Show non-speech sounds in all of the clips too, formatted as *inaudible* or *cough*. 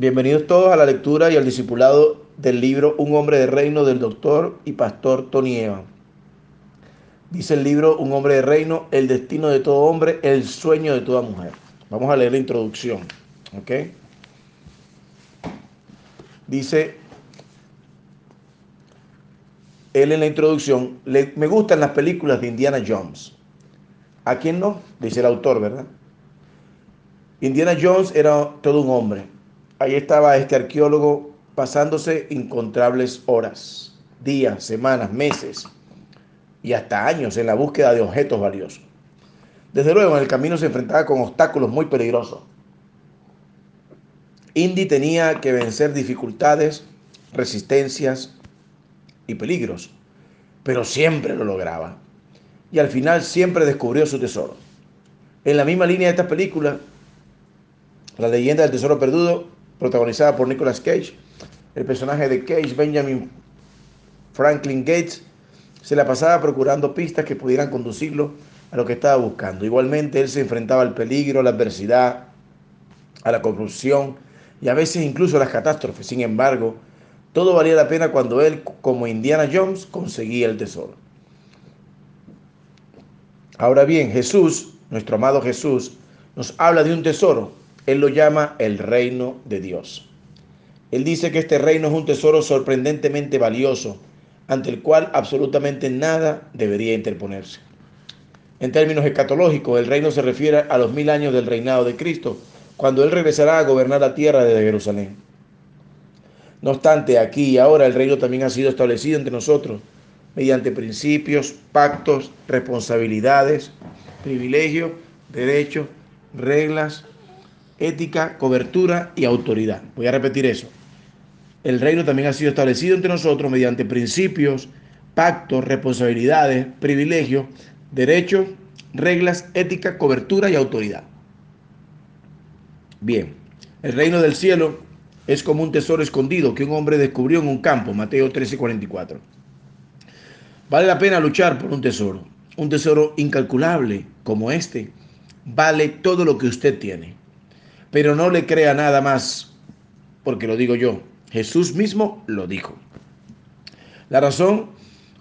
Bienvenidos todos a la lectura y al discipulado del libro Un hombre de reino del doctor y pastor Tony Evan. Dice el libro Un hombre de reino, el destino de todo hombre, el sueño de toda mujer. Vamos a leer la introducción. Dice él en la introducción, me gustan las películas de Indiana Jones. ¿A quién no? Dice el autor, ¿verdad? Indiana Jones era todo un hombre. Ahí estaba este arqueólogo pasándose incontables horas, días, semanas, meses y hasta años en la búsqueda de objetos valiosos. Desde luego en el camino se enfrentaba con obstáculos muy peligrosos. Indy tenía que vencer dificultades, resistencias y peligros, pero siempre lo lograba. Y al final siempre descubrió su tesoro. En la misma línea de esta película, la leyenda del tesoro perdido, protagonizada por Nicolas Cage, el personaje de Cage, Benjamin Franklin Gates, se la pasaba procurando pistas que pudieran conducirlo a lo que estaba buscando. Igualmente, él se enfrentaba al peligro, a la adversidad, a la corrupción y a veces incluso a las catástrofes. Sin embargo, todo valía la pena cuando él, como Indiana Jones, conseguía el tesoro. Ahora bien, Jesús, nuestro amado Jesús, nos habla de un tesoro él lo llama el reino de Dios. Él dice que este reino es un tesoro sorprendentemente valioso, ante el cual absolutamente nada debería interponerse. En términos escatológicos, el reino se refiere a los mil años del reinado de Cristo, cuando Él regresará a gobernar la tierra desde Jerusalén. No obstante, aquí y ahora el reino también ha sido establecido entre nosotros mediante principios, pactos, responsabilidades, privilegios, derechos, reglas, ética, cobertura y autoridad. Voy a repetir eso. El reino también ha sido establecido entre nosotros mediante principios, pactos, responsabilidades, privilegios, derechos, reglas, ética, cobertura y autoridad. Bien, el reino del cielo es como un tesoro escondido que un hombre descubrió en un campo, Mateo 13:44. Vale la pena luchar por un tesoro, un tesoro incalculable como este. Vale todo lo que usted tiene. Pero no le crea nada más, porque lo digo yo. Jesús mismo lo dijo. La razón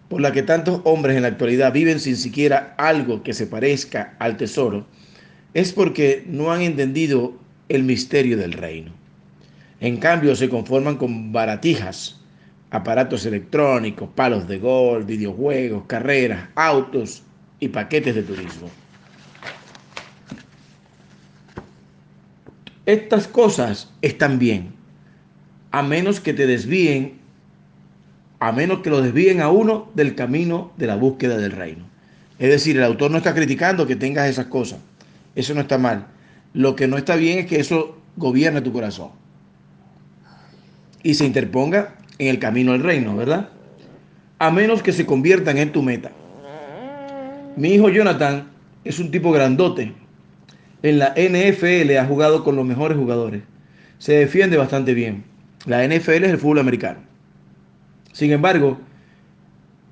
por la que tantos hombres en la actualidad viven sin siquiera algo que se parezca al tesoro es porque no han entendido el misterio del reino. En cambio, se conforman con baratijas, aparatos electrónicos, palos de gol, videojuegos, carreras, autos y paquetes de turismo. Estas cosas están bien, a menos que te desvíen, a menos que lo desvíen a uno del camino de la búsqueda del reino. Es decir, el autor no está criticando que tengas esas cosas. Eso no está mal. Lo que no está bien es que eso gobierne tu corazón y se interponga en el camino del reino, ¿verdad? A menos que se conviertan en tu meta. Mi hijo Jonathan es un tipo grandote, en la NFL ha jugado con los mejores jugadores. Se defiende bastante bien. La NFL es el fútbol americano. Sin embargo,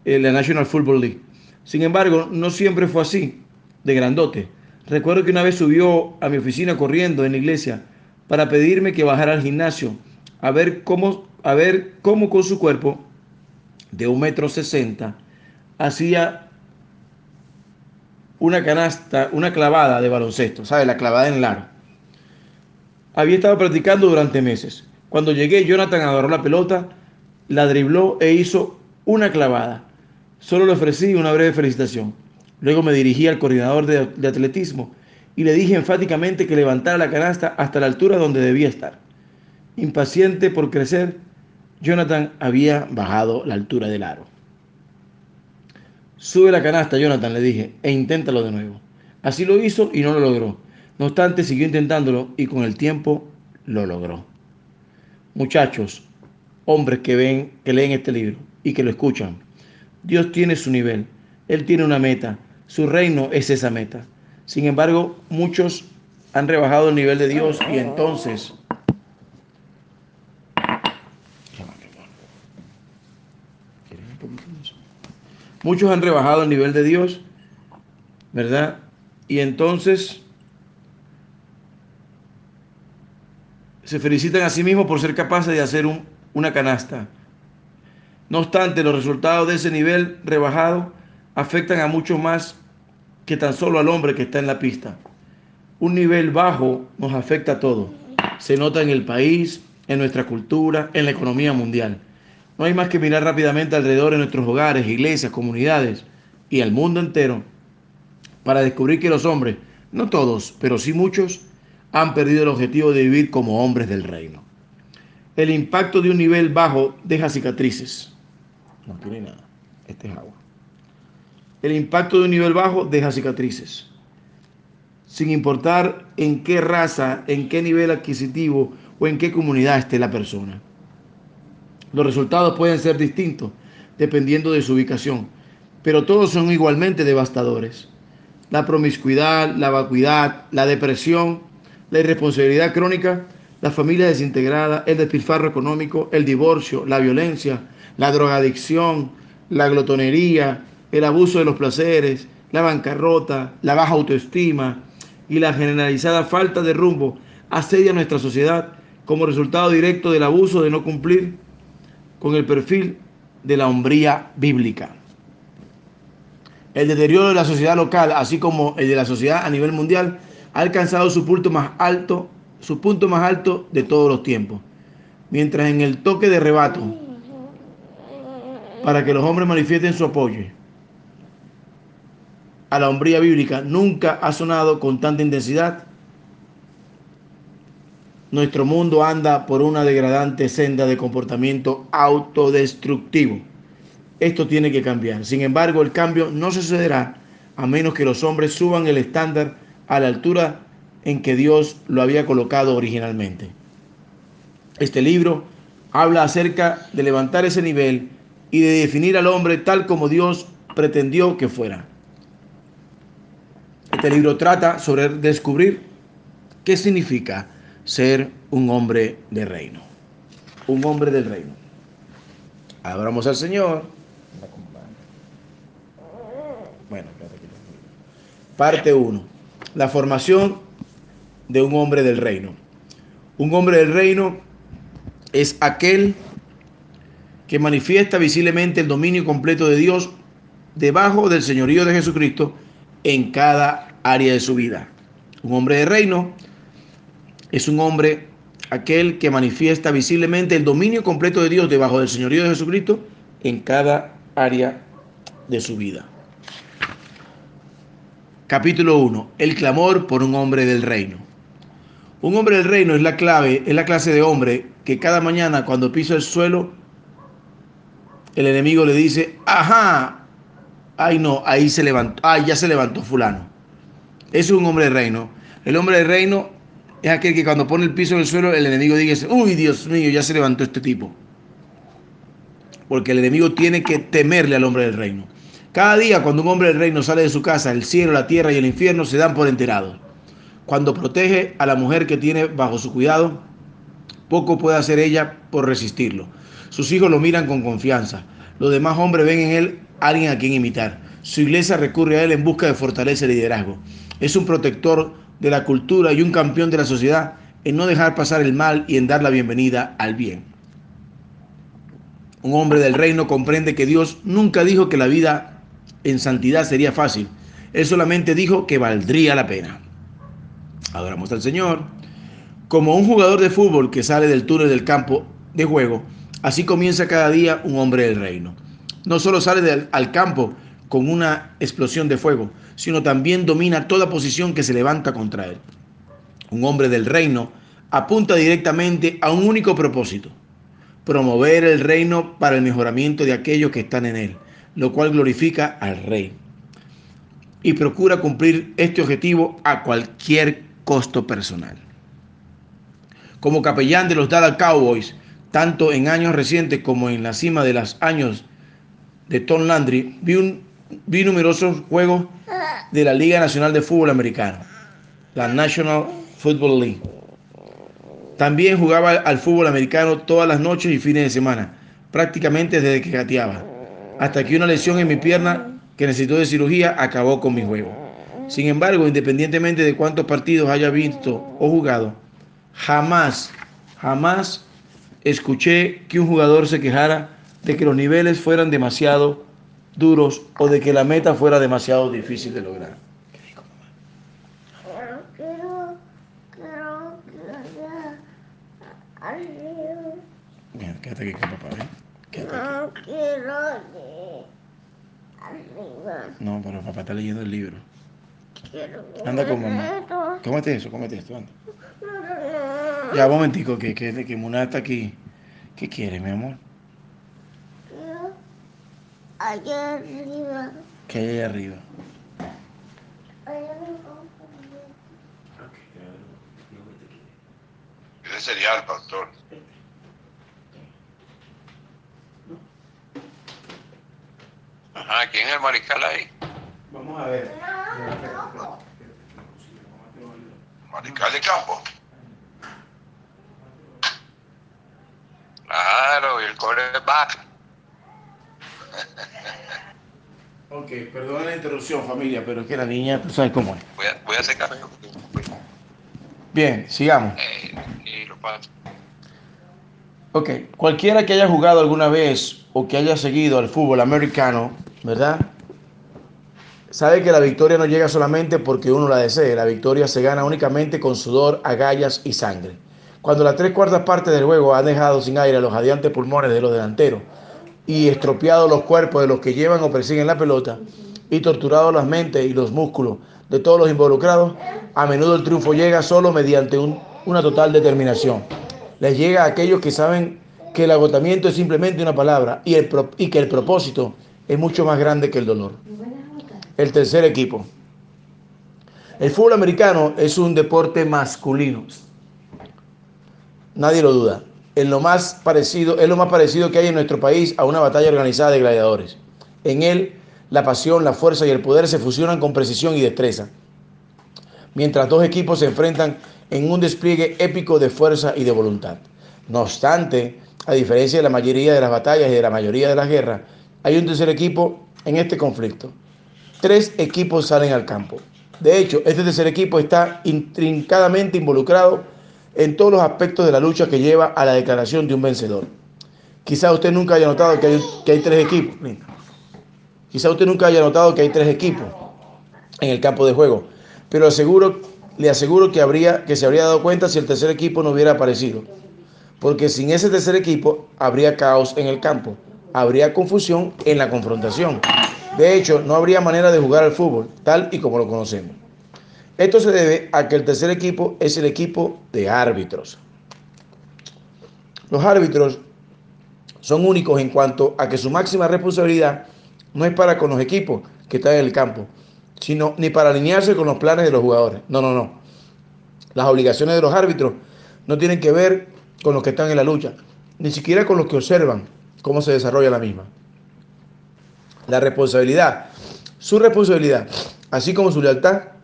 eh, la National Football League. Sin embargo, no siempre fue así, de grandote. Recuerdo que una vez subió a mi oficina corriendo en la iglesia para pedirme que bajara al gimnasio a ver cómo, a ver cómo con su cuerpo de un metro sesenta hacía una canasta, una clavada de baloncesto, ¿sabes? La clavada en largo. Había estado practicando durante meses. Cuando llegué, Jonathan agarró la pelota, la dribló e hizo una clavada. Solo le ofrecí una breve felicitación. Luego me dirigí al coordinador de, de atletismo y le dije enfáticamente que levantara la canasta hasta la altura donde debía estar. Impaciente por crecer, Jonathan había bajado la altura del aro. Sube la canasta, Jonathan, le dije, e inténtalo de nuevo. Así lo hizo y no lo logró. No obstante, siguió intentándolo y con el tiempo lo logró. Muchachos, hombres que ven, que leen este libro y que lo escuchan, Dios tiene su nivel, Él tiene una meta, su reino es esa meta. Sin embargo, muchos han rebajado el nivel de Dios y entonces Muchos han rebajado el nivel de Dios, ¿verdad? Y entonces se felicitan a sí mismos por ser capaces de hacer un, una canasta. No obstante, los resultados de ese nivel rebajado afectan a mucho más que tan solo al hombre que está en la pista. Un nivel bajo nos afecta a todos. Se nota en el país, en nuestra cultura, en la economía mundial. No hay más que mirar rápidamente alrededor de nuestros hogares, iglesias, comunidades y el mundo entero para descubrir que los hombres, no todos, pero sí muchos, han perdido el objetivo de vivir como hombres del reino. El impacto de un nivel bajo deja cicatrices. No tiene nada. Este es agua. El impacto de un nivel bajo deja cicatrices. Sin importar en qué raza, en qué nivel adquisitivo o en qué comunidad esté la persona. Los resultados pueden ser distintos dependiendo de su ubicación, pero todos son igualmente devastadores. La promiscuidad, la vacuidad, la depresión, la irresponsabilidad crónica, la familia desintegrada, el despilfarro económico, el divorcio, la violencia, la drogadicción, la glotonería, el abuso de los placeres, la bancarrota, la baja autoestima y la generalizada falta de rumbo asedia nuestra sociedad como resultado directo del abuso de no cumplir con el perfil de la hombría bíblica. El deterioro de la sociedad local, así como el de la sociedad a nivel mundial, ha alcanzado su punto más alto, su punto más alto de todos los tiempos. Mientras en el toque de rebato, para que los hombres manifiesten su apoyo a la hombría bíblica, nunca ha sonado con tanta intensidad nuestro mundo anda por una degradante senda de comportamiento autodestructivo. Esto tiene que cambiar. Sin embargo, el cambio no sucederá a menos que los hombres suban el estándar a la altura en que Dios lo había colocado originalmente. Este libro habla acerca de levantar ese nivel y de definir al hombre tal como Dios pretendió que fuera. Este libro trata sobre descubrir qué significa ser un hombre de reino. Un hombre del reino. Abramos al Señor. Bueno, parte 1. La formación de un hombre del reino. Un hombre del reino es aquel que manifiesta visiblemente el dominio completo de Dios debajo del señorío de Jesucristo en cada área de su vida. Un hombre de reino es un hombre aquel que manifiesta visiblemente el dominio completo de Dios debajo del señorío de Jesucristo en cada área de su vida. Capítulo 1. El clamor por un hombre del reino. Un hombre del reino es la clave, es la clase de hombre que cada mañana cuando pisa el suelo, el enemigo le dice, ajá, ay no, ahí se levantó, ay ya se levantó fulano. Es un hombre del reino. El hombre del reino es aquel que cuando pone el piso en el suelo, el enemigo dice, uy, Dios mío, ya se levantó este tipo. Porque el enemigo tiene que temerle al hombre del reino. Cada día cuando un hombre del reino sale de su casa, el cielo, la tierra y el infierno se dan por enterados. Cuando protege a la mujer que tiene bajo su cuidado, poco puede hacer ella por resistirlo. Sus hijos lo miran con confianza. Los demás hombres ven en él alguien a quien imitar. Su iglesia recurre a él en busca de fortaleza y liderazgo. Es un protector de la cultura y un campeón de la sociedad en no dejar pasar el mal y en dar la bienvenida al bien. Un hombre del reino comprende que Dios nunca dijo que la vida en santidad sería fácil. Él solamente dijo que valdría la pena. Adoramos al Señor. Como un jugador de fútbol que sale del túnel del campo de juego, así comienza cada día un hombre del reino. No solo sale al campo con una explosión de fuego, sino también domina toda posición que se levanta contra él. Un hombre del reino apunta directamente a un único propósito, promover el reino para el mejoramiento de aquellos que están en él, lo cual glorifica al rey. Y procura cumplir este objetivo a cualquier costo personal. Como capellán de los Dallas Cowboys, tanto en años recientes como en la cima de los años de Tom Landry, vi, un, vi numerosos juegos de la Liga Nacional de Fútbol Americano, la National Football League. También jugaba al fútbol americano todas las noches y fines de semana, prácticamente desde que gateaba, hasta que una lesión en mi pierna que necesitó de cirugía acabó con mi juego. Sin embargo, independientemente de cuántos partidos haya visto o jugado, jamás Jamás escuché que un jugador se quejara de que los niveles fueran demasiado duros o de que la meta fuera demasiado difícil de lograr. Bien, quédate aquí con papá, ¿eh? Quédate aquí. No quiero arriba. No, pero papá está leyendo el libro. Quiero Anda con mamá. Cómete eso, cómete esto, anda. Ya, un momentico, que, que, que Muna está aquí. ¿Qué quiere, mi amor? Allá arriba. ¿Qué hay arriba? Allá arriba. Ese sería el pastor. Ajá, ¿quién es el mariscal ahí? Vamos a ver. Mariscal de campo. Claro, y el quarterback. Ok, perdona la interrupción, familia, pero es que la niña, tú sabes cómo es. Voy a, voy a. Bien, sigamos. Eh, y paso. Ok, cualquiera que haya jugado alguna vez o que haya seguido al fútbol americano, ¿verdad? Sabe que la victoria no llega solamente porque uno la desee, la victoria se gana únicamente con sudor, agallas y sangre. Cuando las tres cuartas partes del juego han dejado sin aire a los radiantes pulmones de los delanteros y estropeado los cuerpos de los que llevan o persiguen la pelota y torturado las mentes y los músculos de todos los involucrados, a menudo el triunfo llega solo mediante un- una total determinación. Les llega a aquellos que saben que el agotamiento es simplemente una palabra y que el propósito es mucho más grande que el dolor. El tercer equipo. El fútbol americano es un deporte masculino. Nadie lo duda. Es lo más parecido, es lo más parecido que hay en nuestro país a una batalla organizada de gladiadores. En él, la pasión, la fuerza y el poder se fusionan con precisión y destreza. Mientras dos equipos se enfrentan en un despliegue épico de fuerza y de voluntad. No obstante, a diferencia de la mayoría de las batallas y de la mayoría de las guerras, hay un tercer equipo en este conflicto. Tres equipos salen al campo. De hecho, este tercer equipo está intrincadamente involucrado en todos los aspectos de la lucha que lleva a la declaración de un vencedor. Quizá usted nunca haya notado que hay, que hay tres equipos. Quizá usted nunca haya notado que hay tres equipos en el campo de juego, pero aseguro, le aseguro que, habría, que se habría dado cuenta si el tercer equipo no hubiera aparecido. Porque sin ese tercer equipo habría caos en el campo, habría confusión en la confrontación. De hecho, no habría manera de jugar al fútbol, tal y como lo conocemos. Esto se debe a que el tercer equipo es el equipo de árbitros. Los árbitros son únicos en cuanto a que su máxima responsabilidad no es para con los equipos que están en el campo, sino ni para alinearse con los planes de los jugadores. No, no, no. Las obligaciones de los árbitros no tienen que ver con los que están en la lucha, ni siquiera con los que observan cómo se desarrolla la misma. La responsabilidad, su responsabilidad, así como su lealtad,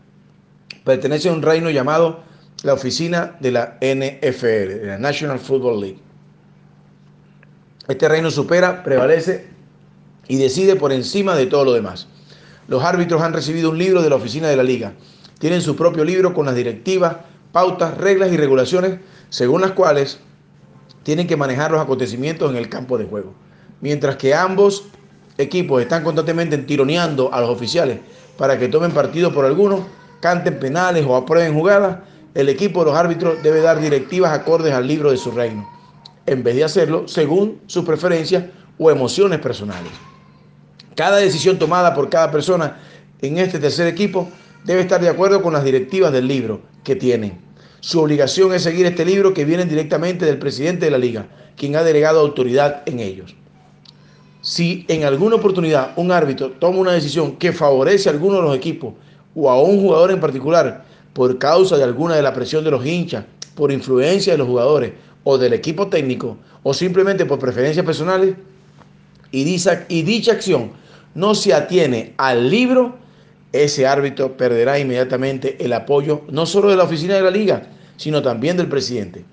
pertenece a un reino llamado la oficina de la NFL, de la National Football League. Este reino supera, prevalece y decide por encima de todo lo demás. Los árbitros han recibido un libro de la oficina de la liga. Tienen su propio libro con las directivas, pautas, reglas y regulaciones según las cuales tienen que manejar los acontecimientos en el campo de juego. Mientras que ambos equipos están constantemente tironeando a los oficiales para que tomen partido por alguno, canten penales o aprueben jugadas, el equipo de los árbitros debe dar directivas acordes al libro de su reino, en vez de hacerlo según sus preferencias o emociones personales. Cada decisión tomada por cada persona en este tercer equipo debe estar de acuerdo con las directivas del libro que tienen. Su obligación es seguir este libro que viene directamente del presidente de la liga, quien ha delegado autoridad en ellos. Si en alguna oportunidad un árbitro toma una decisión que favorece a alguno de los equipos o a un jugador en particular por causa de alguna de la presión de los hinchas, por influencia de los jugadores o del equipo técnico o simplemente por preferencias personales y dicha, y dicha acción no se atiene al libro, ese árbitro perderá inmediatamente el apoyo no solo de la oficina de la liga, sino también del presidente.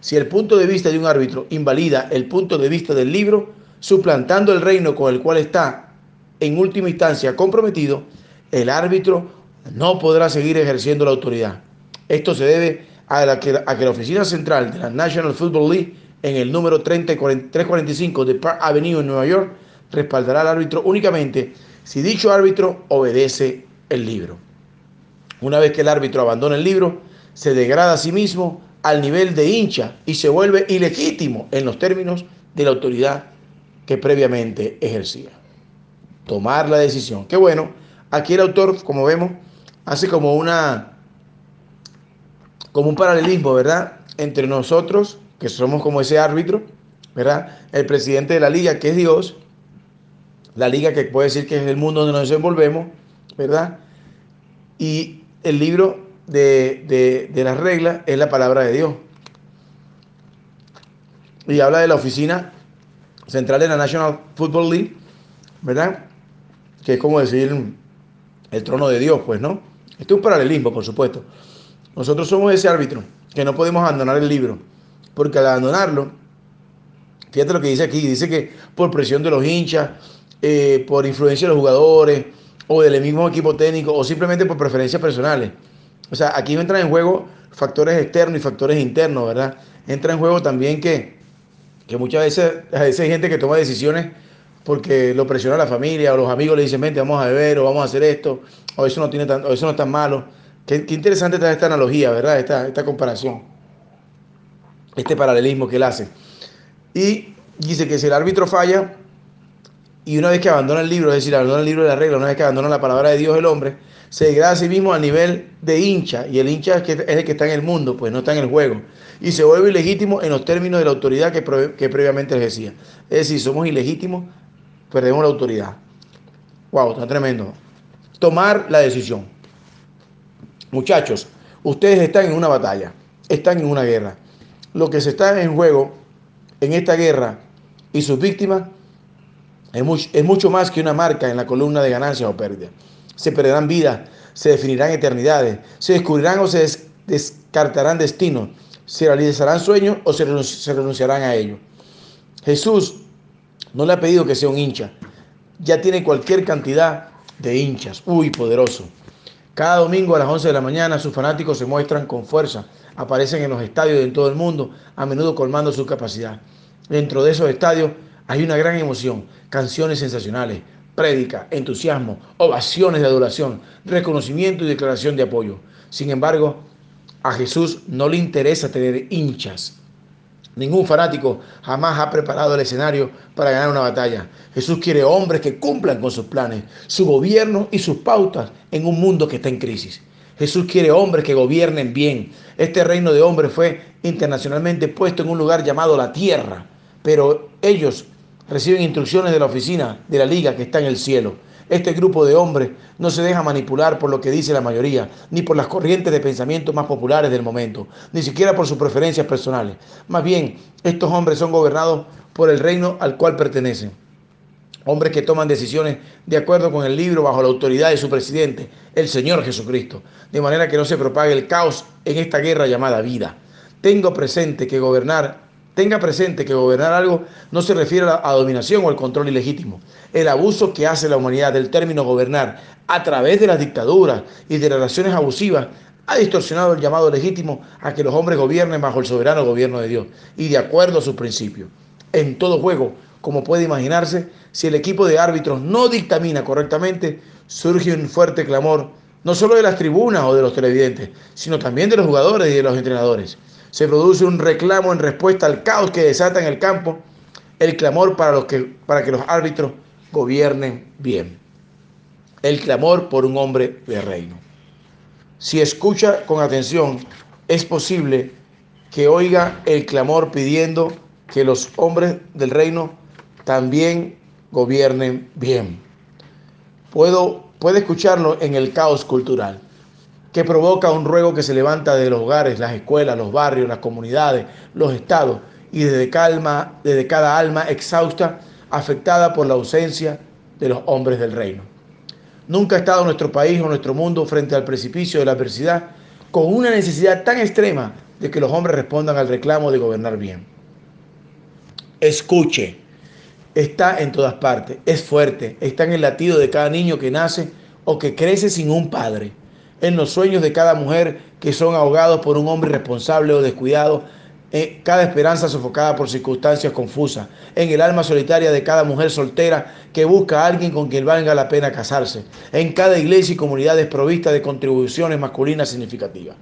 Si el punto de vista de un árbitro invalida el punto de vista del libro, suplantando el reino con el cual está en última instancia comprometido, el árbitro no podrá seguir ejerciendo la autoridad. Esto se debe a, que, a que la oficina central de la National Football League en el número 30 345 de Park Avenue en Nueva York respaldará al árbitro únicamente si dicho árbitro obedece el libro. Una vez que el árbitro abandona el libro, se degrada a sí mismo al nivel de hincha y se vuelve ilegítimo en los términos de la autoridad que previamente ejercía. Tomar la decisión. Qué bueno. Aquí el autor, como vemos, hace como una como un paralelismo, ¿verdad? Entre nosotros, que somos como ese árbitro, ¿verdad? El presidente de la liga, que es Dios, la liga que puede decir que es el mundo donde nos desenvolvemos, ¿verdad? Y el libro de, de, de las reglas es la palabra de Dios. Y habla de la oficina central de la National Football League, ¿verdad? Que es como decir el trono de Dios, pues, ¿no? Este es un paralelismo, por supuesto. Nosotros somos ese árbitro que no podemos abandonar el libro, porque al abandonarlo, fíjate lo que dice aquí, dice que por presión de los hinchas, eh, por influencia de los jugadores, o del mismo equipo técnico, o simplemente por preferencias personales. O sea, aquí entran en juego factores externos y factores internos, ¿verdad? Entra en juego también que, que muchas veces, a veces hay gente que toma decisiones porque lo presiona la familia o los amigos le dicen, vente, vamos a beber o vamos a hacer esto, o eso no, tiene tan, o eso no es tan malo. Qué, interesante está esta analogía, ¿verdad? Esta, comparación, este paralelismo que él hace. Y dice que si el árbitro falla, y una vez que abandona el libro, es decir, abandona el libro de la regla, una vez que abandona la palabra de Dios el hombre, se degrada a sí mismo a nivel de hincha, y el hincha es, el que está en el mundo, pues no está en el juego, y se vuelve ilegítimo en los términos de la autoridad que, que previamente ejercía. Es decir, somos ilegítimos, perdemos la autoridad. Wow, está tremendo. Tomar la decisión. Muchachos, ustedes están en una batalla, están en una guerra. Lo que se está en juego en esta guerra y sus víctimas es mucho, más que una marca en la columna de ganancias o pérdidas. Se perderán vidas, se definirán eternidades, se descubrirán o se des descartarán destinos, se realizarán sueños o se, se renunciarán a ellos. Jesús no le ha pedido que sea un hincha, ya tiene cualquier cantidad de hinchas. Uy, poderoso. Cada domingo a las 11 de la mañana sus fanáticos se muestran con fuerza, aparecen en los estadios de todo el mundo, a menudo colmando su capacidad. Dentro de esos estadios hay una gran emoción, canciones sensacionales, prédica, entusiasmo, ovaciones de adoración, reconocimiento y declaración de apoyo. Sin embargo, a Jesús no le interesa tener hinchas. Ningún fanático jamás ha preparado el escenario para ganar una batalla. Jesús quiere hombres que cumplan con sus planes, su gobierno y sus pautas en un mundo que está en crisis. Jesús quiere hombres que gobiernen bien. Este reino de hombres fue internacionalmente puesto en un lugar llamado la tierra, pero ellos reciben instrucciones de la oficina de la liga que está en el cielo. Este grupo de hombres no se deja manipular por lo que dice la mayoría, ni por las corrientes de pensamiento más populares del momento, ni siquiera por sus preferencias personales. Más bien, estos hombres son gobernados por el reino al cual pertenecen. Hombres que toman decisiones de acuerdo con el libro bajo la autoridad de su presidente, el Señor Jesucristo, de manera que no se propague el caos en esta guerra llamada vida. Tengo presente que gobernar Tenga presente que gobernar algo no se refiere a, dominación o al control ilegítimo. El abuso que hace la humanidad del término gobernar a través de las dictaduras y de relaciones abusivas ha distorsionado el llamado legítimo a que los hombres gobiernen bajo el soberano gobierno de Dios y de acuerdo a sus principios. En todo juego, como puede imaginarse, si el equipo de árbitros no dictamina correctamente, surge un fuerte clamor, no solo de las tribunas o de los televidentes, sino también de los jugadores y de los entrenadores se produce un reclamo en respuesta al caos que desata en el campo, el clamor para, los que, para que los árbitros gobiernen bien. El clamor por un hombre de reino. Si escucha con atención, es posible que oiga el clamor pidiendo que los hombres del reino también gobiernen bien. Puedo, puede escucharlo en el caos cultural que provoca un ruego que se levanta de los hogares, las escuelas, los barrios, las comunidades, los estados y desde, calma, desde cada alma exhausta afectada por la ausencia de los hombres del reino. Nunca ha estado nuestro país o nuestro mundo frente al precipicio de la adversidad con una necesidad tan extrema de que los hombres respondan al reclamo de gobernar bien. Escuche, está en todas partes, es fuerte, está en el latido de cada niño que nace o que crece sin un padre en los sueños de cada mujer que son ahogados por un hombre irresponsable o descuidado, en cada esperanza sofocada por circunstancias confusas, en el alma solitaria de cada mujer soltera que busca a alguien con quien valga la pena casarse, en cada iglesia y comunidad desprovista de contribuciones masculinas significativas.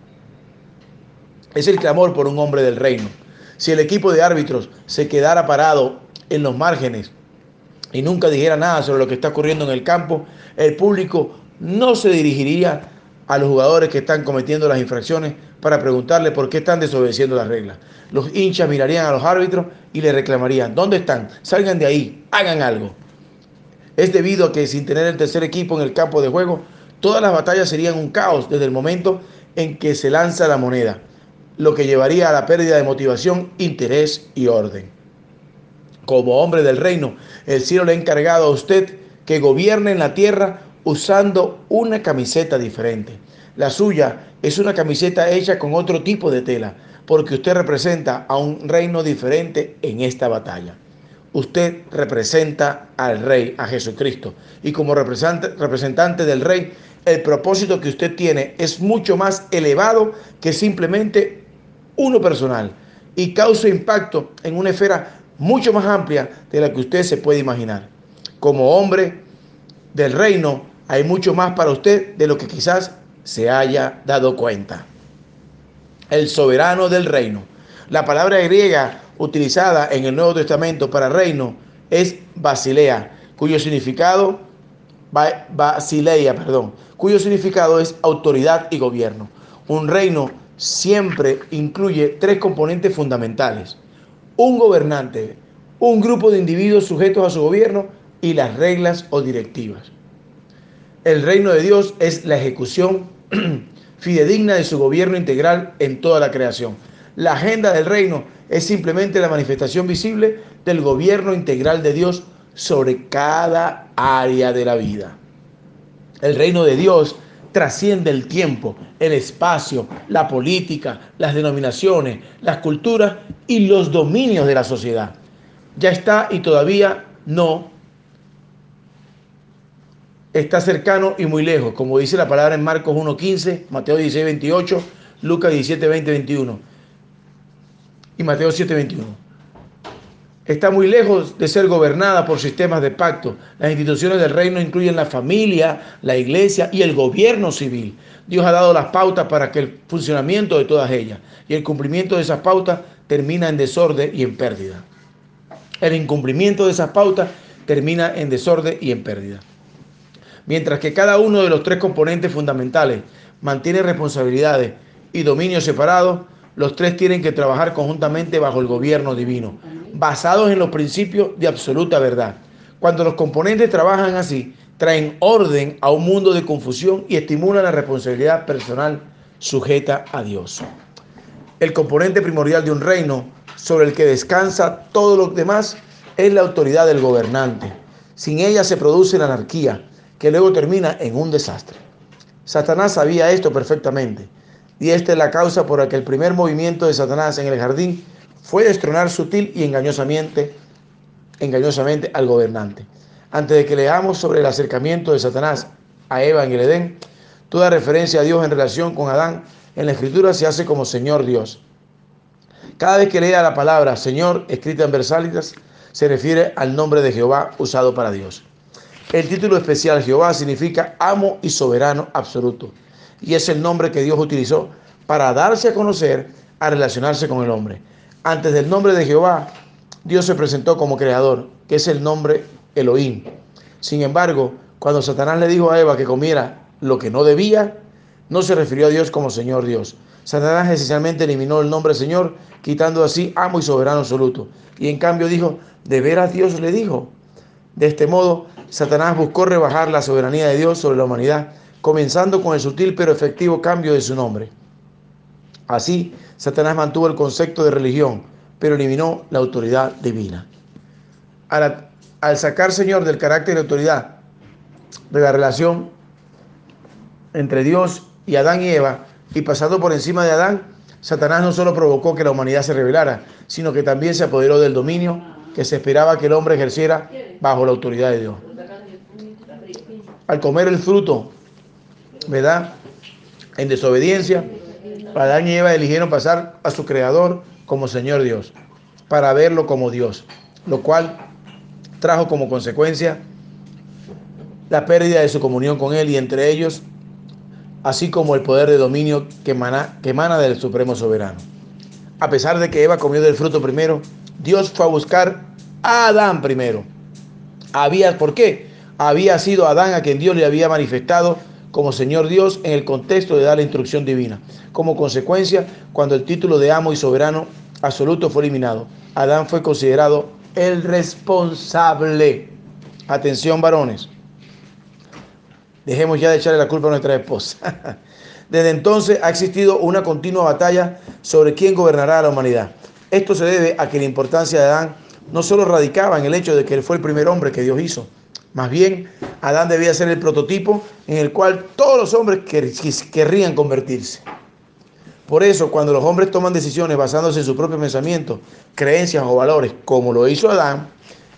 Es el clamor por un hombre del reino. Si el equipo de árbitros se quedara parado en los márgenes y nunca dijera nada sobre lo que está ocurriendo en el campo, el público no se dirigiría a los jugadores que están cometiendo las infracciones para preguntarle por qué están desobedeciendo las reglas. Los hinchas mirarían a los árbitros y le reclamarían, ¿dónde están? Salgan de ahí, hagan algo. Es debido a que sin tener el tercer equipo en el campo de juego, todas las batallas serían un caos desde el momento en que se lanza la moneda, lo que llevaría a la pérdida de motivación, interés y orden. Como hombre del reino, el cielo le ha encargado a usted que gobierne en la tierra usando una camiseta diferente. La suya es una camiseta hecha con otro tipo de tela, porque usted representa a un reino diferente en esta batalla. Usted representa al rey, a Jesucristo. Y como representante, del rey, el propósito que usted tiene es mucho más elevado que simplemente uno personal y causa impacto en una esfera mucho más amplia de la que usted se puede imaginar. Como hombre del reino, hay mucho más para usted de lo que quizás se haya dado cuenta. El soberano del reino. La palabra griega utilizada en el Nuevo Testamento para reino es basilea, cuyo significado perdón, cuyo significado es autoridad y gobierno. Un reino siempre incluye tres componentes fundamentales: un gobernante, un grupo de individuos sujetos a su gobierno y las reglas o directivas. El reino de Dios es la ejecución *clears throat* fidedigna de su gobierno integral en toda la creación. La agenda del reino es simplemente la manifestación visible del gobierno integral de Dios sobre cada área de la vida. El reino de Dios trasciende el tiempo, el espacio, la política, las denominaciones, las culturas y los dominios de la sociedad. Ya está y todavía no está cercano y muy lejos, como dice la palabra en Marcos 1.15, Mateo 16.28, Lucas 17.20, 21 y Mateo 7.21. Está muy lejos de ser gobernada por sistemas de pacto. Las instituciones del reino incluyen la familia, la iglesia y el gobierno civil. Dios ha dado las pautas para que el funcionamiento de todas ellas y el cumplimiento de esas pautas termina en desorden y en pérdida. El incumplimiento de esas pautas termina en desorden y en pérdida. Mientras que cada uno de los tres componentes fundamentales mantiene responsabilidades y dominios separados, los tres tienen que trabajar conjuntamente bajo el gobierno divino, basados en los principios de absoluta verdad. Cuando los componentes trabajan así, traen orden a un mundo de confusión y estimulan la responsabilidad personal sujeta a Dios. El componente primordial de un reino sobre el que descansa todo lo demás es la autoridad del gobernante. Sin ella se produce la anarquía, que luego termina en un desastre. Satanás sabía esto perfectamente, y esta es la causa por la que el primer movimiento de Satanás en el jardín fue destronar sutil y engañosamente, engañosamente al gobernante. Antes de que leamos sobre el acercamiento de Satanás a Eva en el Edén, toda referencia a Dios en relación con Adán en la escritura se hace como Señor Dios. Cada vez que lea la palabra Señor escrita en versálitas, se refiere al nombre de Jehová usado para Dios. El título especial Jehová significa amo y soberano absoluto. Y es el nombre que Dios utilizó para darse a conocer, a relacionarse con el hombre. Antes del nombre de Jehová, Dios se presentó como creador, que es el nombre Elohim. Sin embargo, cuando Satanás le dijo a Eva que comiera lo que no debía, no se refirió a Dios como Señor Dios. Satanás esencialmente eliminó el nombre Señor, quitando así amo y soberano absoluto. Y en cambio dijo, ¿de veras Dios le dijo? De este modo, Satanás buscó rebajar la soberanía de Dios sobre la humanidad, comenzando con el sutil pero efectivo cambio de su nombre. Así, Satanás mantuvo el concepto de religión, pero eliminó la autoridad divina. Al, sacar Señor del carácter de autoridad de la relación entre Dios y Adán y Eva, y pasando por encima de Adán, Satanás no solo provocó que la humanidad se rebelara, sino que también se apoderó del dominio que se esperaba que el hombre ejerciera bajo la autoridad de Dios. Al comer el fruto, ¿verdad? En desobediencia, Adán y Eva eligieron pasar a su creador como Señor Dios, para verlo como Dios, lo cual trajo como consecuencia la pérdida de su comunión con Él y entre ellos, así como el poder de dominio que emana, que del Supremo Soberano. A pesar de que Eva comió del fruto primero, Dios fue a buscar a Adán primero. Había, ¿Por qué? Había sido Adán a quien Dios le había manifestado como Señor Dios en el contexto de dar la instrucción divina. Como consecuencia, cuando el título de amo y soberano absoluto fue eliminado, Adán fue considerado el responsable. Atención, varones. Dejemos ya de echarle la culpa a nuestra esposa. *laughs* Desde entonces ha existido una continua batalla sobre quién gobernará a la humanidad. Esto se debe a que la importancia de Adán no solo radicaba en el hecho de que él fue el primer hombre que Dios hizo, más bien Adán debía ser el prototipo en el cual todos los hombres querrían convertirse. Por eso, cuando los hombres toman decisiones basándose en su propio pensamiento, creencias o valores, como lo hizo Adán,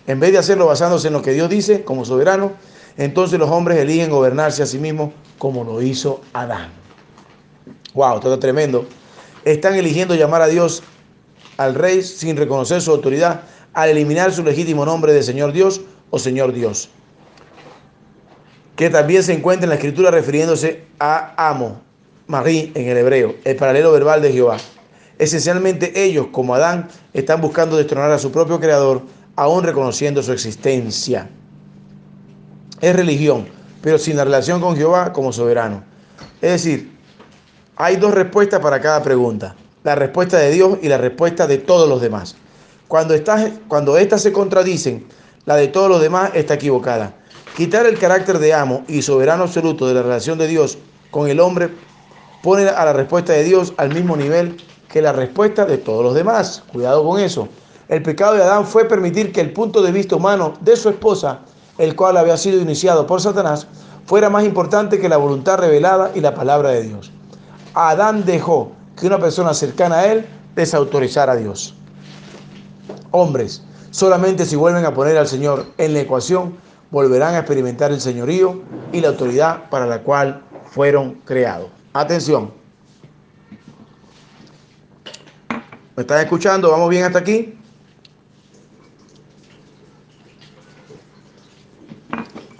en vez de hacerlo basándose en lo que Dios dice como soberano, entonces los hombres eligen gobernarse a sí mismos como lo hizo Adán. Wow, todo tremendo. Están eligiendo llamar a Dios al rey sin reconocer su autoridad al eliminar su legítimo nombre de Señor Dios o Señor Dios, que también se encuentra en la escritura refiriéndose a amo, Marí en el hebreo, el paralelo verbal de Jehová. Esencialmente ellos, como Adán, están buscando destronar a su propio creador, aún reconociendo su existencia. Es religión, pero sin la relación con Jehová como soberano. Es decir, hay dos respuestas para cada pregunta. La respuesta de Dios y la respuesta de todos los demás. Cuando, estas, cuando estas se contradicen, la de todos los demás está equivocada. Quitar el carácter de amo y soberano absoluto de la relación de Dios con el hombre pone a la respuesta de Dios al mismo nivel que la respuesta de todos los demás. Cuidado con eso. El pecado de Adán fue permitir que el punto de vista humano de su esposa, el cual había sido iniciado por Satanás, fuera más importante que la voluntad revelada y la palabra de Dios. Adán dejó que una persona cercana a él desautorizara a Dios. Hombres, solamente si vuelven a poner al Señor en la ecuación, volverán a experimentar el señorío y la autoridad para la cual fueron creados. Atención. ¿Me están escuchando? ¿Vamos bien hasta aquí?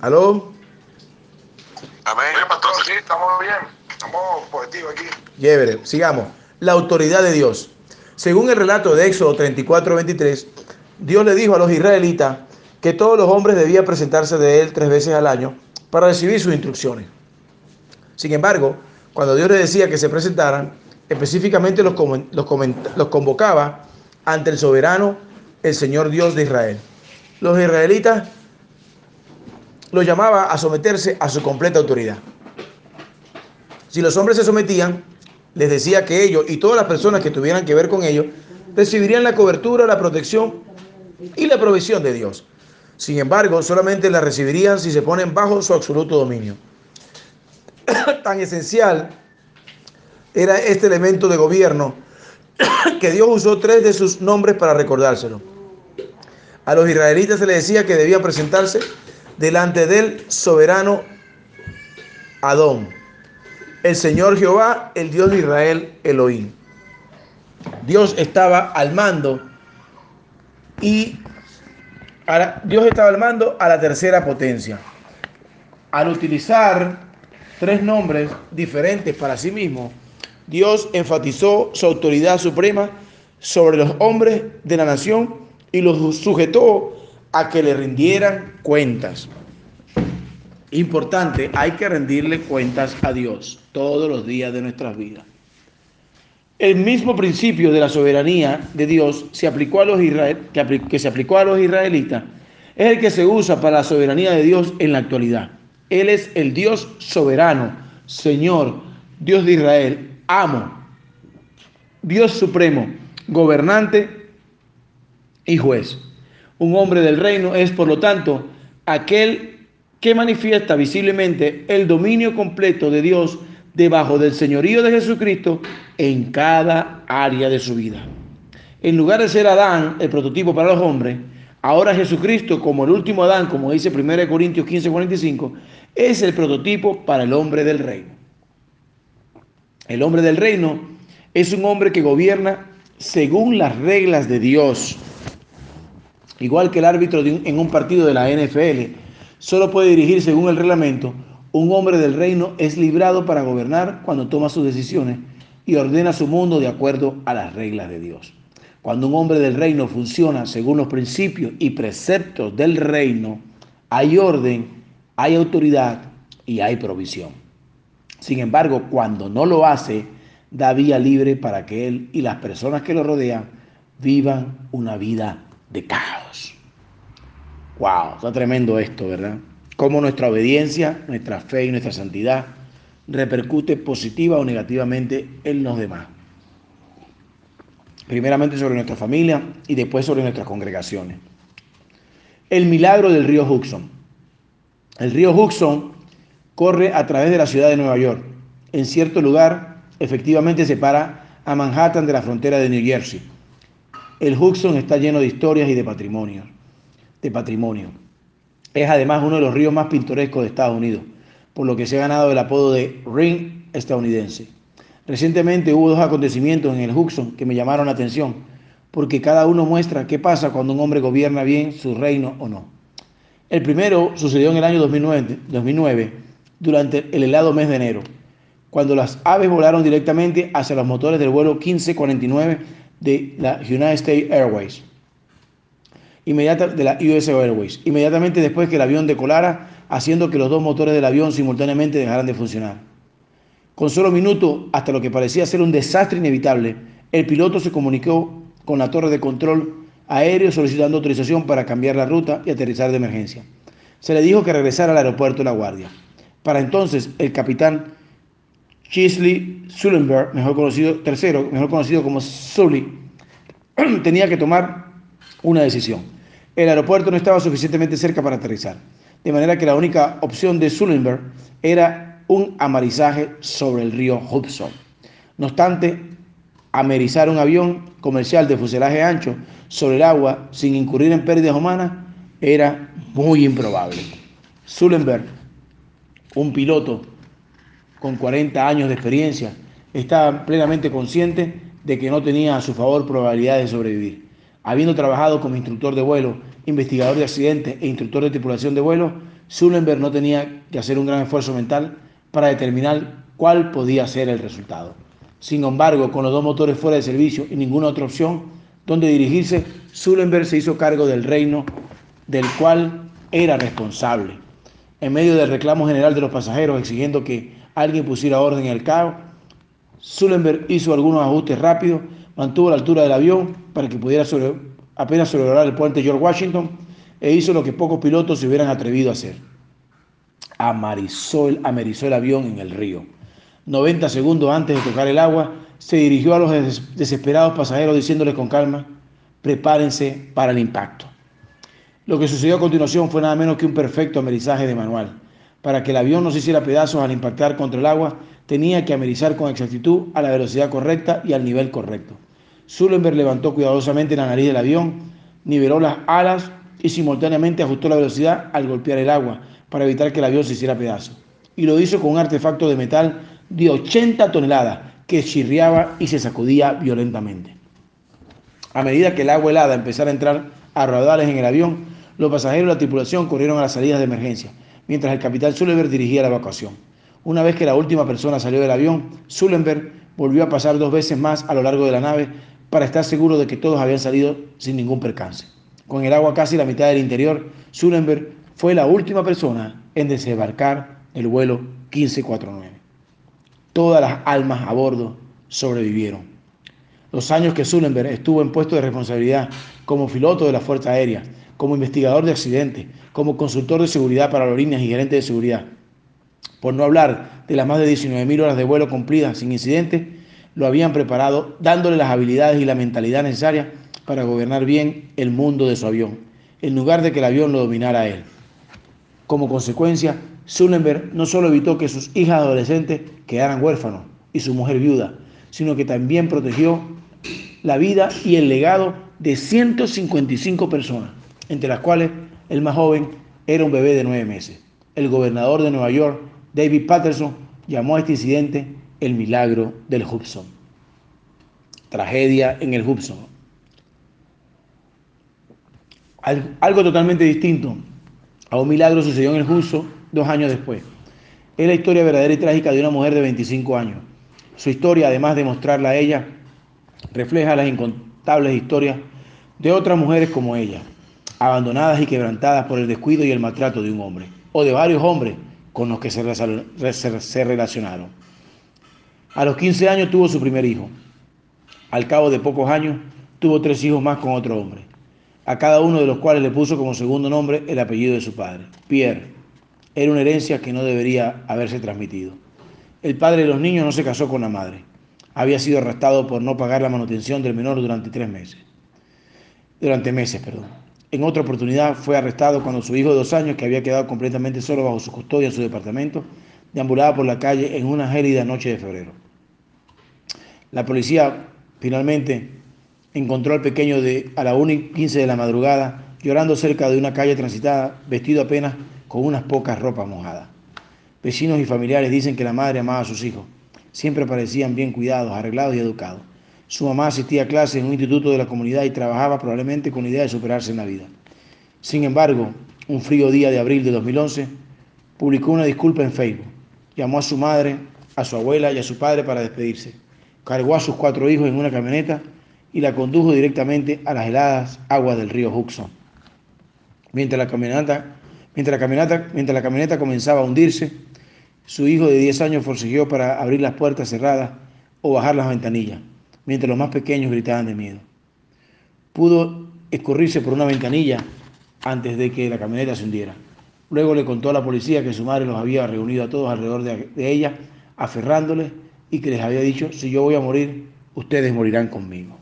¿Aló? Amén. Pastor, sí, estamos bien. Estamos positivos aquí. Llévere, sigamos. La autoridad de Dios. Según el relato de Éxodo 34, 23, Dios le dijo a los israelitas que todos los hombres debían presentarse de él tres veces al año para recibir sus instrucciones. Sin embargo, cuando Dios les decía que se presentaran, específicamente los, los, los convocaba ante el soberano, el Señor Dios de Israel. Los israelitas los llamaba a someterse a su completa autoridad. Si los hombres se sometían, les decía que ellos y todas las personas que tuvieran que ver con ellos recibirían la cobertura, la protección y la provisión de Dios. Sin embargo, solamente la recibirían si se ponen bajo su absoluto dominio. *coughs* Tan esencial era este elemento de gobierno *coughs* que Dios usó tres de sus nombres para recordárselo. A los israelitas se les decía que debían presentarse delante del soberano Adón, el Señor Jehová, el Dios de Israel, Elohim. Dios estaba al mando y la, Dios estaba al mando a la tercera potencia. Al utilizar tres nombres diferentes para sí mismo, Dios enfatizó su autoridad suprema sobre los hombres de la nación y los sujetó a que le rindieran cuentas. Importante, hay que rendirle cuentas a Dios todos los días de nuestras vidas. El mismo principio de la soberanía de Dios se aplicó a los Israel, que, que se aplicó a los israelitas es el que se usa para la soberanía de Dios en la actualidad. Él es el Dios soberano, Señor, Dios de Israel, amo, Dios supremo, gobernante y juez. Un hombre del reino es, por lo tanto, aquel que manifiesta visiblemente el dominio completo de Dios debajo del señorío de Jesucristo en cada área de su vida. En lugar de ser Adán, el prototipo para los hombres, ahora Jesucristo, como el último Adán, como dice 1 Corintios 15, 45, es el prototipo para el hombre del reino. El hombre del reino es un hombre que gobierna según las reglas de Dios. Igual que el árbitro en un partido de la NFL solo puede dirigir según el reglamento, un hombre del reino es librado para gobernar cuando toma sus decisiones y ordena su mundo de acuerdo a las reglas de Dios. Cuando un hombre del reino funciona según los principios y preceptos del reino, hay orden, hay autoridad y hay provisión. Sin embargo, cuando no lo hace, da vía libre para que él y las personas que lo rodean vivan una vida de caos. Wow, está tremendo esto, ¿verdad? Cómo nuestra obediencia, nuestra fe y nuestra santidad repercute positiva o negativamente en los demás. Primeramente sobre nuestra familia y después sobre nuestras congregaciones. El milagro del río Hudson. El río Hudson corre a través de la ciudad de Nueva York. En cierto lugar, efectivamente separa a Manhattan de la frontera de New Jersey. El Hudson está lleno de historias y de patrimonio. De patrimonio. Es además uno de los ríos más pintorescos de Estados Unidos, por lo que se ha ganado el apodo de Ring estadounidense. Recientemente hubo dos acontecimientos en el Hudson que me llamaron la atención, porque cada uno muestra qué pasa cuando un hombre gobierna bien su reino o no. El primero sucedió en el año 2009, 2009, durante el helado mes de enero, cuando las aves volaron directamente hacia los motores del vuelo 1549 de la United States Airways, inmediata, de la US Airways, inmediatamente después que el avión decolara, haciendo que los dos motores del avión simultáneamente dejaran de funcionar. Con solo minutos, hasta lo que parecía ser un desastre inevitable, el piloto se comunicó con la torre de control aéreo solicitando autorización para cambiar la ruta y aterrizar de emergencia. Se le dijo que regresara al aeropuerto La Guardia. Para entonces, el capitán Chisley Sullenberg, mejor conocido, tercero, mejor conocido como Sully, *clears throat* tenía que tomar una decisión. El aeropuerto no estaba suficientemente cerca para aterrizar, de manera que la única opción de Sullenberg era un amarizaje sobre el río Hudson. No obstante, amerizar un avión comercial de fuselaje ancho sobre el agua sin incurrir en pérdidas humanas era muy improbable. Sullenberg, un piloto con 40 años de experiencia, estaba plenamente consciente de que no tenía a su favor probabilidades de sobrevivir. Habiendo trabajado como instructor de vuelo, investigador de accidentes e instructor de tripulación de vuelo, Sullenberg no tenía que hacer un gran esfuerzo mental para determinar cuál podía ser el resultado. Sin embargo, con los dos motores fuera de servicio y ninguna otra opción donde dirigirse, Sullenberg se hizo cargo del reino del cual era responsable. En medio del reclamo general de los pasajeros exigiendo que alguien pusiera orden en el caos, Sullenberg hizo algunos ajustes rápidos, mantuvo la altura del avión para que pudiera apenas sobrevolar el puente George Washington e hizo lo que pocos pilotos se hubieran atrevido a hacer. Amarizó el, amerizó el avión en el río. 90 segundos antes de tocar el agua, se dirigió a los des desesperados pasajeros diciéndoles con calma, prepárense para el impacto. Lo que sucedió a continuación fue nada menos que un perfecto amerizaje de manual. Para que el avión no se hiciera pedazos al impactar contra el agua, tenía que amerizar con exactitud a la velocidad correcta y al nivel correcto. Sullenberg levantó cuidadosamente la nariz del avión, niveló las alas y simultáneamente ajustó la velocidad al golpear el agua para evitar que el avión se hiciera pedazos. Y lo hizo con un artefacto de metal de 80 toneladas que chirriaba y se sacudía violentamente. A medida que el agua helada empezara a entrar a raudales en el avión, los pasajeros y la tripulación corrieron a las salidas de emergencia, mientras el capitán Sullenberg dirigía la evacuación. Una vez que la última persona salió del avión, Sullenberg volvió a pasar dos veces más a lo largo de la nave para estar seguro de que todos habían salido sin ningún percance. Con el agua casi la mitad del interior, Sullenberg fue la última persona en desembarcar el vuelo 1549. Todas las almas a bordo sobrevivieron. Los años que Sullenberg estuvo en puesto de responsabilidad como piloto de la Fuerza Aérea, como investigador de accidentes, como consultor de seguridad para aerolíneas y gerente de seguridad, por no hablar de las más de 19.000 horas de vuelo cumplidas sin incidentes, lo habían preparado dándole las habilidades y la mentalidad necesarias para gobernar bien el mundo de su avión, en lugar de que el avión lo dominara a él. Como consecuencia, Sullenberg no solo evitó que sus hijas adolescentes quedaran huérfanos y su mujer viuda, sino que también protegió la vida y el legado de 155 personas, entre las cuales el más joven era un bebé de nueve meses. El gobernador de Nueva York, David Patterson, llamó a este incidente el milagro del Hudson. Tragedia en el Hudson. Algo totalmente distinto a un milagro sucedió en el Hudson dos años después. Es la historia verdadera y trágica de una mujer de 25 años. Su historia, además de mostrarla a ella, refleja las incontables historias de otras mujeres como ella, abandonadas y quebrantadas por el descuido y el maltrato de un hombre, o de varios hombres con los que se, relacionaron. A los 15 años tuvo su primer hijo. Al cabo de pocos años tuvo tres hijos más con otro hombre, a cada uno de los cuales le puso como segundo nombre el apellido de su padre, Pierre. Era una herencia que no debería haberse transmitido. El padre de los niños no se casó con la madre. Había sido arrestado por no pagar la manutención del menor durante tres meses. Durante meses, perdón. En otra oportunidad fue arrestado cuando su hijo de dos años, que había quedado completamente solo bajo su custodia en su departamento, deambulaba por la calle en una gélida noche de febrero. La policía finalmente encontró al pequeño de, a la 1 y 15 de la madrugada llorando cerca de una calle transitada, vestido apenas con unas pocas ropas mojadas. Vecinos y familiares dicen que la madre amaba a sus hijos. Siempre parecían bien cuidados, arreglados y educados. Su mamá asistía a clases en un instituto de la comunidad y trabajaba probablemente con la idea de superarse en la vida. Sin embargo, un frío día de abril de 2011, publicó una disculpa en Facebook. Llamó a su madre, a su abuela y a su padre para despedirse. Cargó a sus cuatro hijos en una camioneta y la condujo directamente a las heladas aguas del río Hudson. Mientras la mientras la camioneta comenzaba a hundirse, su hijo de 10 años forcejeó para abrir las puertas cerradas o bajar las ventanillas, mientras los más pequeños gritaban de miedo. Pudo escurrirse por una ventanilla antes de que la camioneta se hundiera. Luego le contó a la policía que su madre los había reunido a todos alrededor de, de ella, aferrándoles y que les había dicho, si yo voy a morir, ustedes morirán conmigo.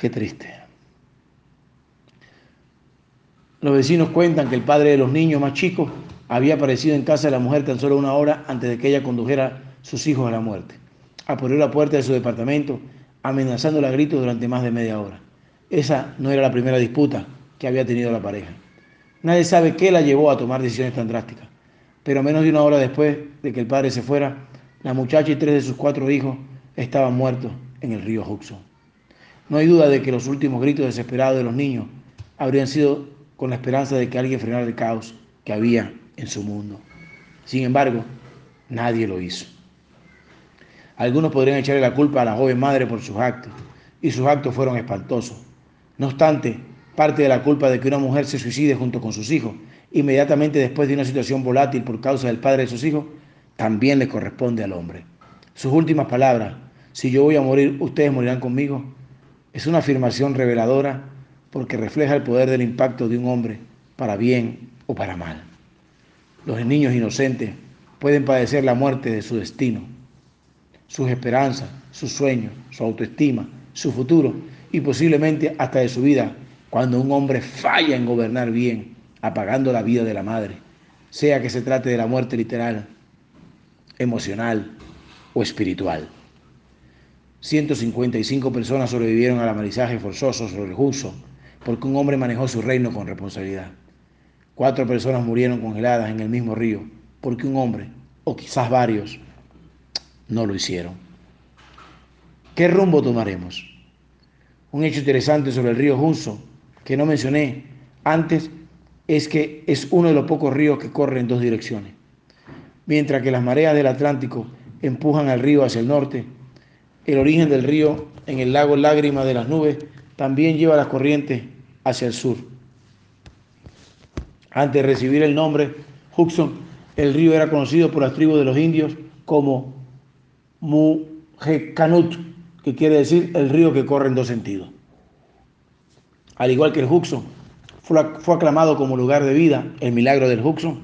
Qué triste. Los vecinos cuentan que el padre de los niños más chicos había aparecido en casa de la mujer tan solo una hora antes de que ella condujera sus hijos a la muerte. Abrió la puerta de su departamento, amenazándola a gritos durante más de media hora. Esa no era la primera disputa que había tenido la pareja. Nadie sabe qué la llevó a tomar decisiones tan drásticas, pero menos de una hora después de que el padre se fuera, la muchacha y tres de sus cuatro hijos estaban muertos en el río Hudson. No hay duda de que los últimos gritos desesperados de los niños habrían sido con la esperanza de que alguien frenara el caos que había en su mundo. Sin embargo, nadie lo hizo. Algunos podrían echarle la culpa a la joven madre por sus actos, y sus actos fueron espantosos. No obstante, parte de la culpa de que una mujer se suicide junto con sus hijos, inmediatamente después de una situación volátil por causa del padre de sus hijos, también le corresponde al hombre. Sus últimas palabras, si yo voy a morir, ustedes morirán conmigo, es una afirmación reveladora porque refleja el poder del impacto de un hombre para bien o para mal. Los niños inocentes pueden padecer la muerte de su destino, sus esperanzas, sus sueños, su autoestima, su futuro y posiblemente hasta de su vida cuando un hombre falla en gobernar bien, apagando la vida de la madre, sea que se trate de la muerte literal, emocional o espiritual. 155 personas sobrevivieron al amarizaje forzoso sobre el Hudson porque un hombre manejó su reino con responsabilidad. Cuatro personas murieron congeladas en el mismo río porque un hombre, o quizás varios, no lo hicieron. ¿Qué rumbo tomaremos? Un hecho interesante sobre el río Hudson que no mencioné antes es que es uno de los pocos ríos que corre en dos direcciones. Mientras que las mareas del Atlántico empujan al río hacia el norte, el origen del río en el lago Lágrima de las Nubes también lleva las corrientes hacia el sur. Antes de recibir el nombre Hudson, el río era conocido por las tribus de los indios como Mujecanut, que quiere decir el río que corre en dos sentidos. Al igual que el Hudson, fue, aclamado como lugar de vida, el milagro del Hudson,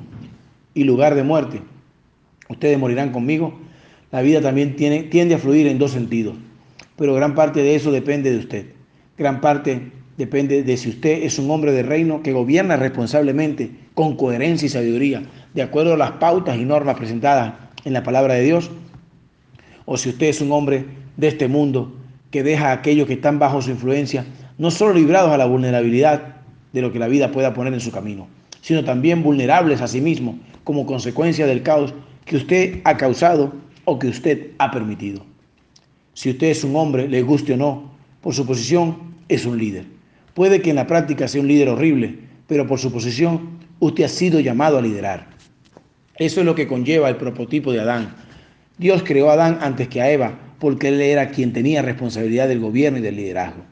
y lugar de muerte. Ustedes morirán conmigo. La vida también tiene, tiende a fluir en dos sentidos, pero gran parte de eso depende de usted. Gran parte depende de si usted es un hombre de reino que gobierna responsablemente, con coherencia y sabiduría, de acuerdo a las pautas y normas presentadas en la palabra de Dios, o si usted es un hombre de este mundo que deja a aquellos que están bajo su influencia no solo librados a la vulnerabilidad de lo que la vida pueda poner en su camino, sino también vulnerables a sí mismos como consecuencia del caos que usted ha causado o que usted ha permitido. Si usted es un hombre, le guste o no, por su posición es un líder. Puede que en la práctica sea un líder horrible, pero por su posición usted ha sido llamado a liderar. Eso es lo que conlleva el prototipo de Adán. Dios creó a Adán antes que a Eva, porque él era quien tenía responsabilidad del gobierno y del liderazgo.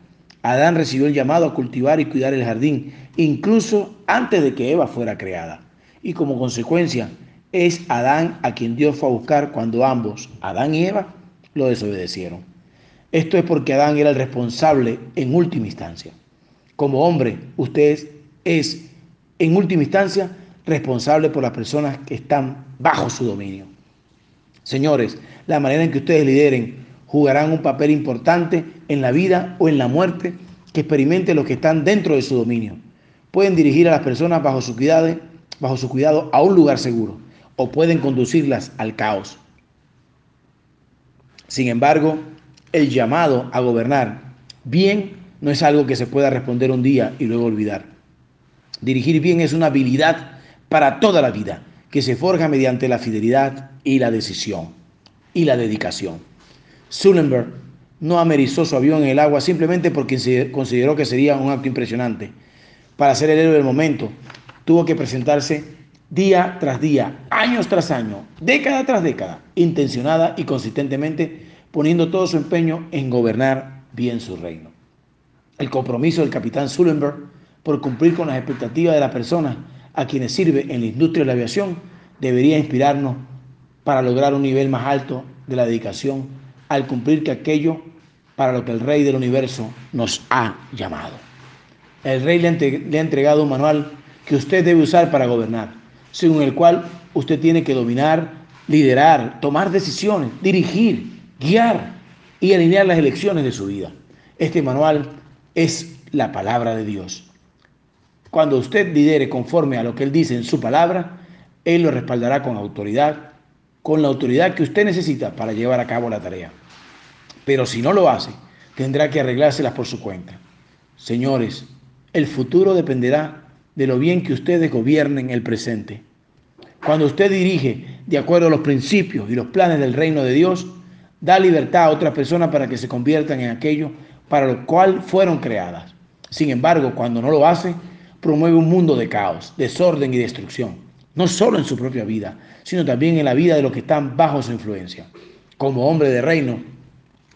Adán recibió el llamado a cultivar y cuidar el jardín, incluso antes de que Eva fuera creada. Y como consecuencia, es Adán a quien Dios fue a buscar cuando ambos, Adán y Eva, lo desobedecieron. Esto es porque Adán era el responsable en última instancia. Como hombre, usted es, en última instancia, responsable por las personas que están bajo su dominio. Señores, la manera en que ustedes lideren jugarán un papel importante en la vida o en la muerte que experimenten los que están dentro de su dominio. Pueden dirigir a las personas bajo su cuidado, bajo su cuidado a un lugar seguro o pueden conducirlas al caos. Sin embargo, el llamado a gobernar bien no es algo que se pueda responder un día y luego olvidar. Dirigir bien es una habilidad para toda la vida que se forja mediante la fidelidad y la decisión y la dedicación. Sullenberg no amerizó su avión en el agua simplemente porque consideró que sería un acto impresionante. Para ser el héroe del momento, tuvo que presentarse día tras día, años tras año, década tras década, intencionada y consistentemente, poniendo todo su empeño en gobernar bien su reino. El compromiso del capitán Sullenberg por cumplir con las expectativas de las personas a quienes sirve en la industria de la aviación debería inspirarnos para lograr un nivel más alto de la dedicación al cumplir que aquello para lo que el Rey del Universo nos ha llamado. El Rey le ha entregado un manual que usted debe usar para gobernar, según el cual usted tiene que dominar, liderar, tomar decisiones, dirigir, guiar y alinear las elecciones de su vida. Este manual es la palabra de Dios. Cuando usted lidere conforme a lo que Él dice en su palabra, Él lo respaldará con autoridad, con la autoridad que usted necesita para llevar a cabo la tarea. Pero si no lo hace, tendrá que arreglárselas por su cuenta. Señores, el futuro dependerá de lo bien que ustedes gobiernen el presente. Cuando usted dirige de acuerdo a los principios y los planes del reino de Dios, da libertad a otras personas para que se conviertan en aquello para lo cual fueron creadas. Sin embargo, cuando no lo hace, promueve un mundo de caos, desorden y destrucción, no solo en su propia vida, sino también en la vida de los que están bajo su influencia. Como hombre de reino,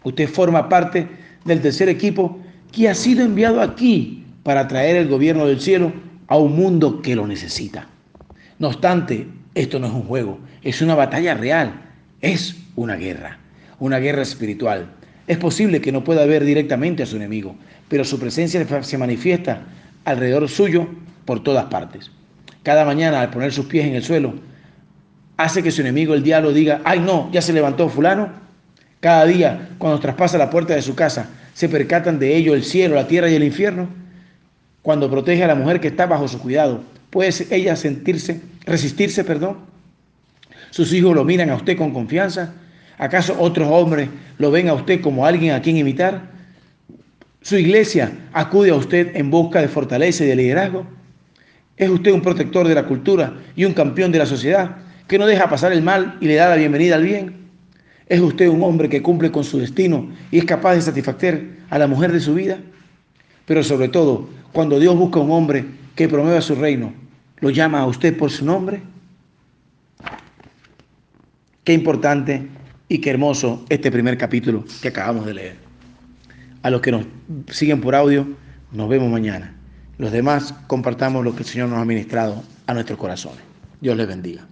usted forma parte del tercer equipo que ha sido enviado aquí para traer el gobierno del cielo a un mundo que lo necesita. No obstante, esto no es un juego, es una batalla real, es una guerra, una guerra espiritual. Es posible que no pueda ver directamente a su enemigo, pero su presencia se manifiesta alrededor suyo por todas partes. Cada mañana al poner sus pies en el suelo, hace que su enemigo, el diablo, diga, ay no, ya se levantó fulano. Cada día, cuando traspasa la puerta de su casa, se percatan de ello el cielo, la tierra y el infierno. Cuando protege a la mujer que está bajo su cuidado, ¿puede ella sentirse, resistirse, perdón? Sus hijos lo miran a usted con confianza. ¿Acaso otros hombres lo ven a usted como alguien a quien imitar? Su iglesia acude a usted en busca de fortaleza y de liderazgo. Es usted un protector de la cultura y un campeón de la sociedad que no deja pasar el mal y le da la bienvenida al bien. Es usted un hombre que cumple con su destino y es capaz de satisfacer a la mujer de su vida. Pero sobre todo, cuando Dios busca un hombre que promueva su reino, ¿lo llama a usted por su nombre? Qué importante y qué hermoso este primer capítulo que acabamos de leer. A los que nos siguen por audio, nos vemos mañana. Los demás compartamos lo que el Señor nos ha ministrado a nuestros corazones. Dios les bendiga.